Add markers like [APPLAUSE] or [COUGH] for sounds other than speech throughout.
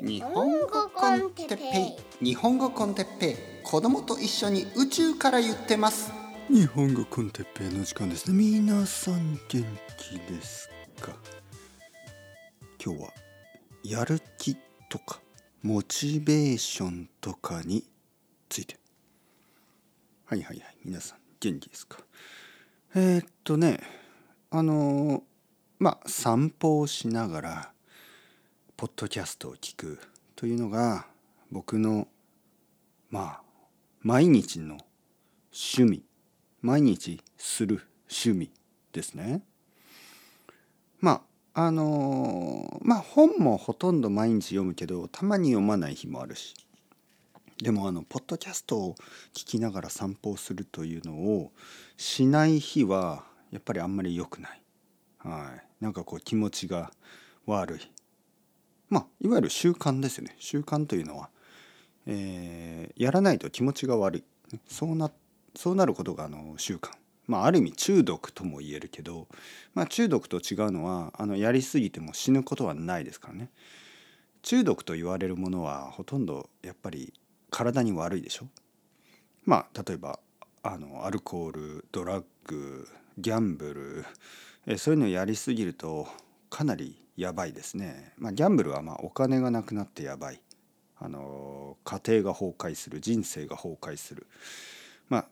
日本語コンテッペイ。日本語コンテッペイ。子供と一緒に宇宙から言ってます。日本語コンテッペイの時間ですね。皆さん元気ですか？今日はやる気とかモチベーションとかについて。はいはいはい。皆さん元気ですか？えー、っとねあのまあ散歩をしながらポッドキャストを聞くというのが僕のまあ毎日の趣味毎日する趣味ですね。まああのまあ本もほとんど毎日読むけどたまに読まない日もあるしでもあのポッドキャストを聞きながら散歩をするというのをしない日はやっぱりあんまり良くない。はい、なんかこう気持ちが悪いまあいわゆる習慣ですね。習慣というのは、えー、やらないと気持ちが悪い。そうなそうなることがあの習慣。まあある意味中毒とも言えるけど、まあ、中毒と違うのはあのやりすぎても死ぬことはないですからね。中毒と言われるものはほとんどやっぱり体に悪いでしょ。まあ例えばあのアルコールドラッグギャンブルえそういうのをやりすぎるとかなりやばいですね。まあ、ギャンブルはまお金がなくなってやばい。あの家庭が崩壊する人生が崩壊する。まあ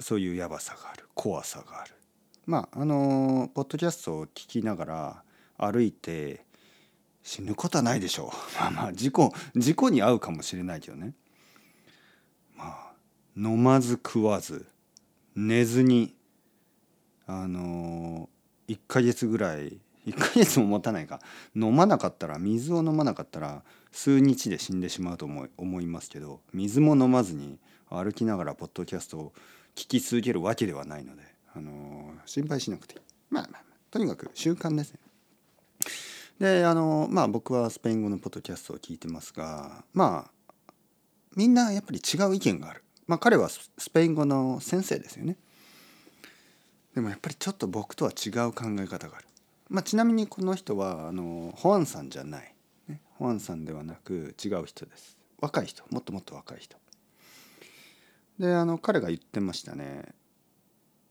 そういうやばさがある怖さがある。まああのポッドキャストを聞きながら歩いて死ぬことはないでしょう。[LAUGHS] まあまあ事故事故に遭うかもしれないけどね。まあ飲まず食わず寝ずにあの1ヶ月ぐらい1ヶ月も持たないか飲まなかったら水を飲まなかったら数日で死んでしまうと思い思いますけど水も飲まずに歩きながらポッドキャストを聞き続けるわけではないので、あのー、心配しなくていいまあまあとにかく習慣ですね。であのー、まあ僕はスペイン語のポッドキャストを聞いてますがまあみんなやっぱり違う意見がある。まあ彼はスペイン語の先生ですよね。でもやっぱりちょっと僕とは違う考え方がある。まあ、ちなみにこの人はあのホアンさんじゃない、ね、ホアンさんではなく違う人です。若い人。もっともっと若い人。であの彼が言ってましたね。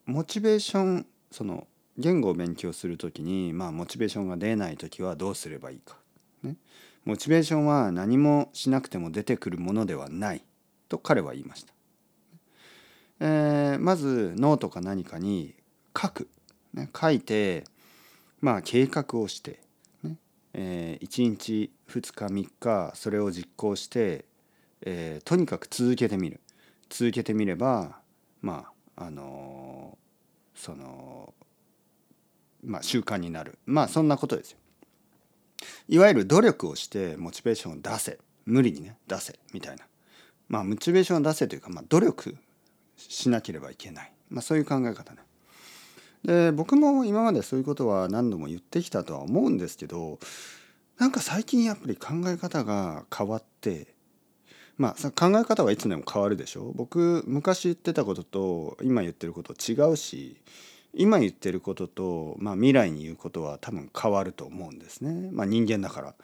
モチベーションその言語を勉強する時にまあモチベーションが出ない時はどうすればいいか、ね、モチベーションは何もしなくても出てくるものではない。と彼は言いました、えー、まずノートか何かに書く、ね、書いてまあ計画をして、ねえー、1日2日3日それを実行して、えー、とにかく続けてみる。続けてみればまああのー、そのまあ習慣になる。まあそんなことですよ。いわゆる努力をしてモチベーションを出せ。無理にね出せ。みたいな。まあモチベーションを出せというか、まあ、努力しなければいけない、まあ、そういう考え方ね。で僕も今までそういうことは何度も言ってきたとは思うんですけどなんか最近やっぱり考え方が変わってまあ考え方はいつでも変わるでしょ？僕昔言ってたことと今言ってること違うし今言ってることと、まあ、未来に言うことは多分変わると思うんですね、まあ、人間だから。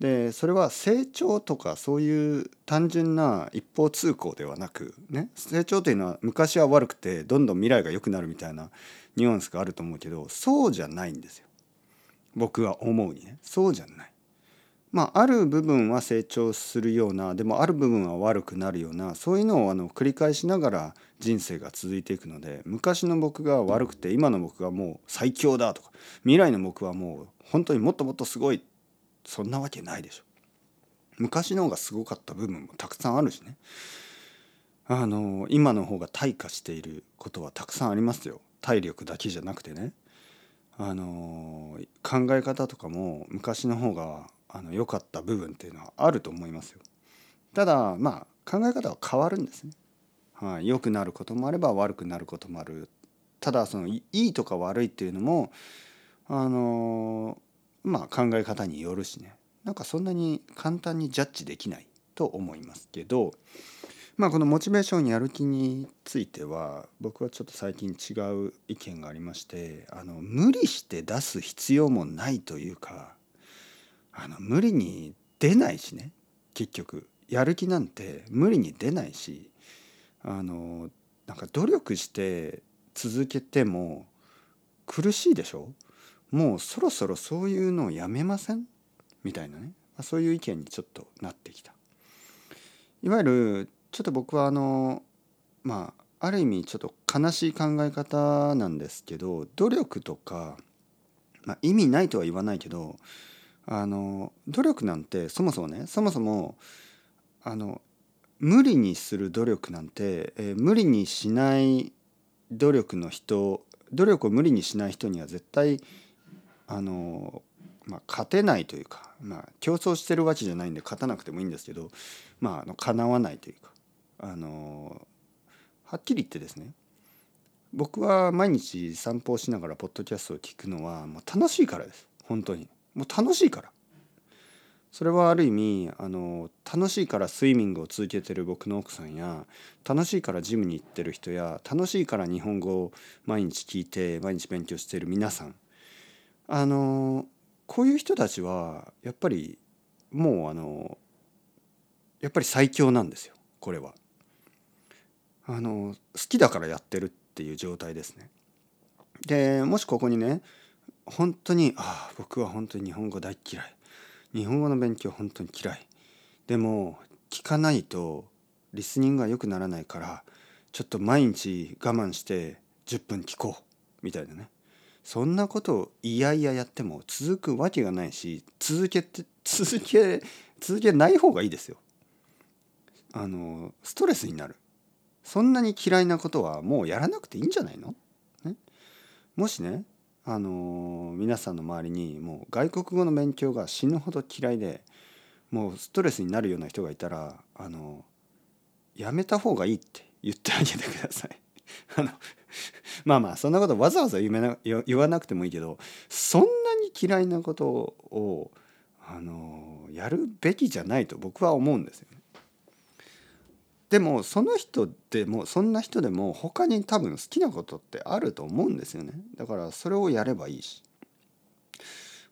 でそれは成長とかそういう単純な一方通行ではなくね成長というのは昔は悪くてどんどん未来が良くなるみたいなニュアンスがあると思うけどそうじゃないんですよ僕は思うにねそうじゃない。まあある部分は成長するようなでもある部分は悪くなるようなそういうのをあの繰り返しながら人生が続いていくので昔の僕が悪くて今の僕がもう最強だとか未来の僕はもう本当にもっともっとすごいそんなわけないでしょ。昔の方がすごかった部分もたくさんあるしねあの今の方が退化していることはたくさんありますよ。体力だけじゃなくてねあの考え方とかも昔の方があの良かった部分っていうのはあると思いますよ。ただまあ考え方は変わるんですね。はい、良くなることもあれば悪くなることもある。ただそのいいとか悪いっていうのもあのまあ考え方によるしね。なんかそんなに簡単にジャッジできないと思いますけどまあこのモチベーションやる気については僕はちょっと最近違う意見がありましてあの無理して出す必要もないというかあの無理に出ないしね。結局やる気なんて無理に出ないしあのなんか努力して続けても苦しいでしょ？もうそろそろそういうのをやめません？みたいなねそういう意見にちょっとなってきた。いわゆるちょっと僕はあのまあある意味ちょっと悲しい考え方なんですけど努力とか、まあ、意味ないとは言わないけどあの努力なんてそもそもねそもそもあの無理にする努力なんて、えー、無理にしない努力の人努力を無理にしない人には絶対あの、まあ、勝てないというか、まあ、競争してるわけじゃないんで勝たなくてもいいんですけど、まあ、あの叶わないというかあのはっきり言ってですね僕は毎日散歩をしながらポッドキャストを聞くのはもう楽しいからです。本当に。もう楽しいから。それはある意味あの楽しいからスイミングを続けてる僕の奥さんや楽しいからジムに行ってる人や楽しいから日本語を毎日聞いて毎日勉強してる皆さんあのこういう人たちはやっぱりもうあのやっぱり最強なんですよこれは。あの好きだからやってるっていう状態ですね。でもしここにね本当にああ僕は本当に日本語大嫌い日本語の勉強本当に嫌いでも聞かないとリスニングが良くならないからちょっと毎日我慢して10分聞こうみたいなねそんなことをいやいややっても続くわけがないし続けて [LAUGHS] 続け続けない方がいいですよ。あのストレスになるそんなに嫌いなことはもうやらなくていいんじゃないの、ね、もしねあの皆さんの周りにもう外国語の勉強が死ぬほど嫌いでもうストレスになるような人がいたらあのやめた方がいいって言ってあげてください。[LAUGHS] あのまあまあそんなことわざわざ言な言わなくてもいいけどそんなに嫌いなことをあのやるべきじゃないと僕は思うんですよね。でもその人でもそんな人でも他に多分好きなことってあると思うんですよね。だからそれをやればいいし。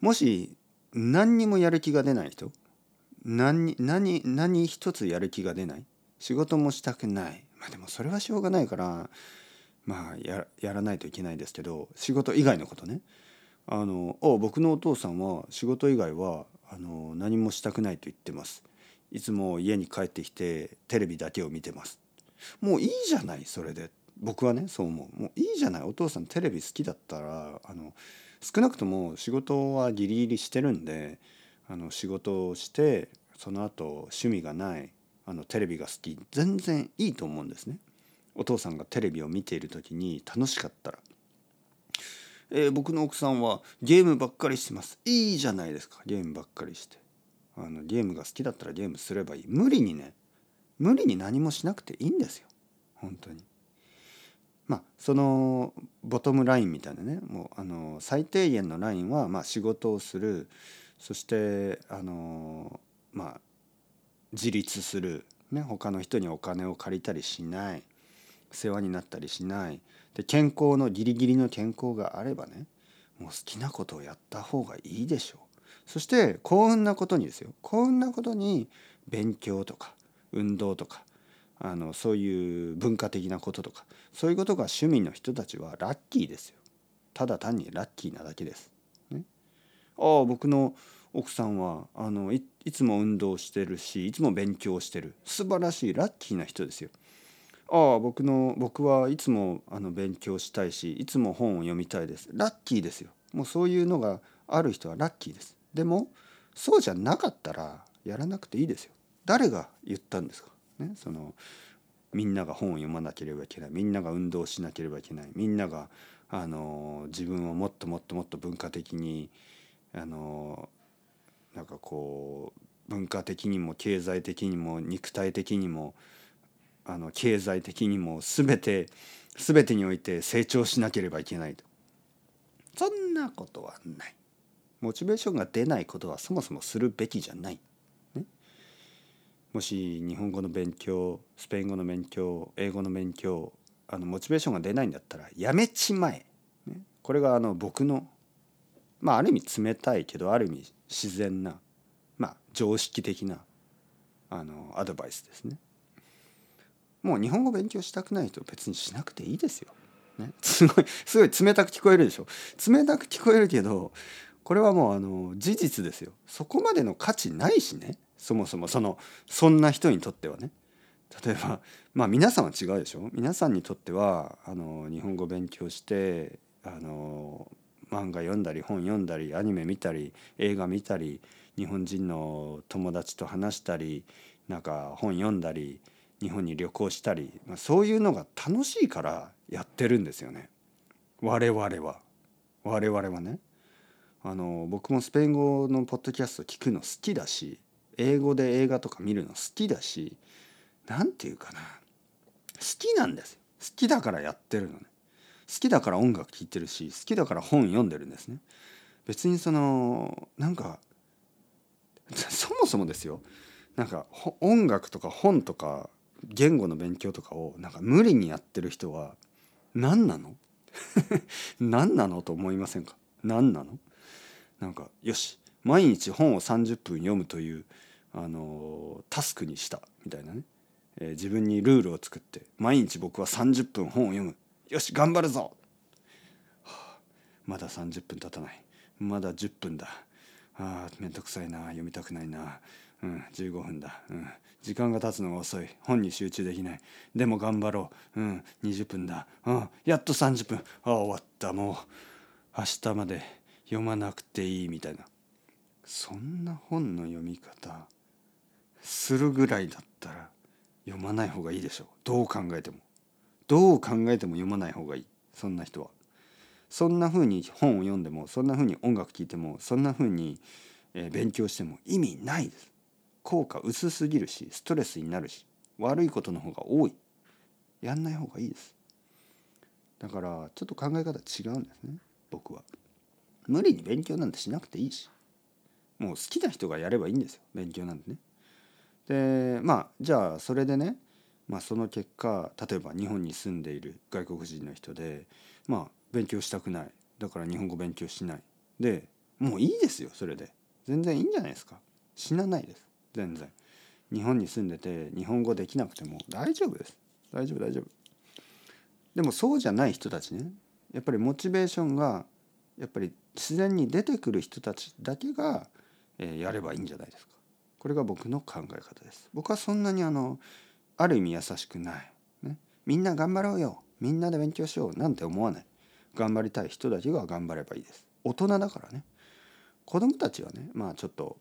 もし何にもやる気が出ない人何何何一つやる気が出ない仕事もしたくない。まあでもそれはしょうがないからまあやらないといけないですけど仕事以外のことね。あの僕のお父さんは仕事以外はあの何もしたくないと言ってます。いつも家に帰ってきてテレビだけを見てます。もういいじゃないそれで。僕はねそう思う。もういいじゃない。お父さんテレビ好きだったらあの少なくとも仕事はギリギリしてるんであの仕事をしてその後趣味がないあのテレビが好き全然いいと思うんですね。お父さんがテレビを見ている時に楽しかったら、えー、僕の奥さんはゲームばっかりしてます。いいじゃないですか。ゲームばっかりして。あのゲームが好きだったらゲームすればいい。無理にね無理に何もしなくていいんですよ。本当に。まあそのボトムラインみたいなねもうあの最低限のラインはまあ仕事をする。そしてあのまあ自立する、ね、他の人にお金を借りたりしない。世話になったりしないで健康のギリギリの健康があればねもう好きなことをやった方がいいでしょう。そして幸運なことにですよ幸運なことに勉強とか運動とかあのそういう文化的なこととかそういうことが趣味の人たちはラッキーですよただ単にラッキーなだけです。ね、ああ僕の奥さんはあのいつも運動してるしいつも勉強してる素晴らしいラッキーな人ですよ。ああ僕の僕はいつもあの勉強したいしいつも本を読みたいですラッキーですよ。もうそういうのがある人はラッキーです。でもそうじゃなかったらやらなくていいですよ。誰が言ったんですか、ね、そのみんなが本を読まなければいけないみんなが運動しなければいけないみんながあの自分をもっともっともっと文化的にあのなんかこう文化的にも経済的にも肉体的にもあの経済的にも全て全てにおいて成長しなければいけないとそんなことはない。モチベーションが出ないことはそもそもするべきじゃない。ね、もし日本語の勉強スペイン語の勉強英語の勉強あのモチベーションが出ないんだったらやめちまえ。ね、これがあの僕のまあある意味冷たいけどある意味自然なまあ常識的なあのアドバイスですね。もう日本語勉強したくない人別にしなくていいですよ。ね、[LAUGHS] すごいすごい冷たく聞こえるでしょ。冷たく聞こえるけどこれはもうあの事実ですよ。そこまでの価値ないしね。そもそもそのそんな人にとってはね。例えばまあ皆さんは違うでしょ。皆さんにとってはあの日本語勉強してあの漫画読んだり本読んだりアニメ見たり映画見たり日本人の友達と話したりなんか本読んだり日本に旅行したり、まあ、そういうのが楽しいからやってるんですよね。我々は。我々はね。あの僕もスペイン語のポッドキャスト聞くの好きだし英語で映画とか見るの好きだし何て言うかな。好きなんですよ。好きだからやってるのね。好きだから音楽聴いてるし好きだから本読んでるんですね。別にそのなんかそもそもですよ。なんか音楽とか本とか言語の勉強とかをなんか無理にやってる人は何なの？[LAUGHS] 何なのと思いませんか？何なの？なんかよし毎日本を30分読むというあのタスクにしたみたいなね、えー、自分にルールを作って毎日僕は30分本を読む。よし頑張るぞ、はあ、まだ30分経たない。まだ10分だ。あめんどくさいな。読みたくないな。うん15分だ。うん。時間が経つのが遅い。本に集中できない。でも頑張ろう。うん20分だ。うんやっと30分。ああ終わった。もう明日まで読まなくていいみたいな。そんな本の読み方するぐらいだったら読まない方がいいでしょう。どう考えても。どう考えても読まない方がいい。そんな人は。そんな風に本を読んでもそんな風に音楽聴いてもそんな風に勉強しても意味ないです。効果薄すぎるしストレスになるし悪いことの方が多い。やんない方がいいです。だからちょっと考え方違うんですね。僕は。無理に勉強なんてしなくていいし。もう好きな人がやればいいんですよ。勉強なんてね。でまあじゃあそれでねまあ、その結果例えば日本に住んでいる外国人の人でまあ勉強したくない。だから日本語勉強しない。でもういいですよそれで。全然いいんじゃないですか。死なないです。全然。日本に住んでて日本語できなくても大丈夫です。大丈夫大丈夫。でもそうじゃない人たちね。やっぱりモチベーションがやっぱり自然に出てくる人たちだけが、えー、やればいいんじゃないですか。これが僕の考え方です。僕はそんなにあのある意味優しくない、ね、みんな頑張ろうよ。みんなで勉強しよう。なんて思わない。頑張りたい人だけが頑張ればいいです。大人だからね。子供たちはねまあちょっと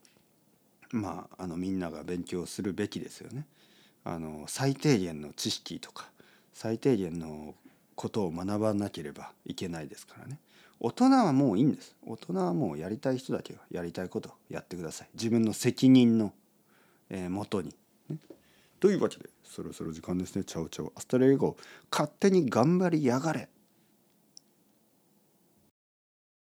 まああのみんなが勉強するべきですよね。あの最低限の知識とか最低限のことを学ばなければいけないですからね。大人はもういいんです。大人はもうやりたい人だけがやりたいことやってください。自分の責任の、えー、もとに、ね、というわけでそろそろ時間ですね。 Chao chao。Hasta luego 勝手に頑張りやがれ。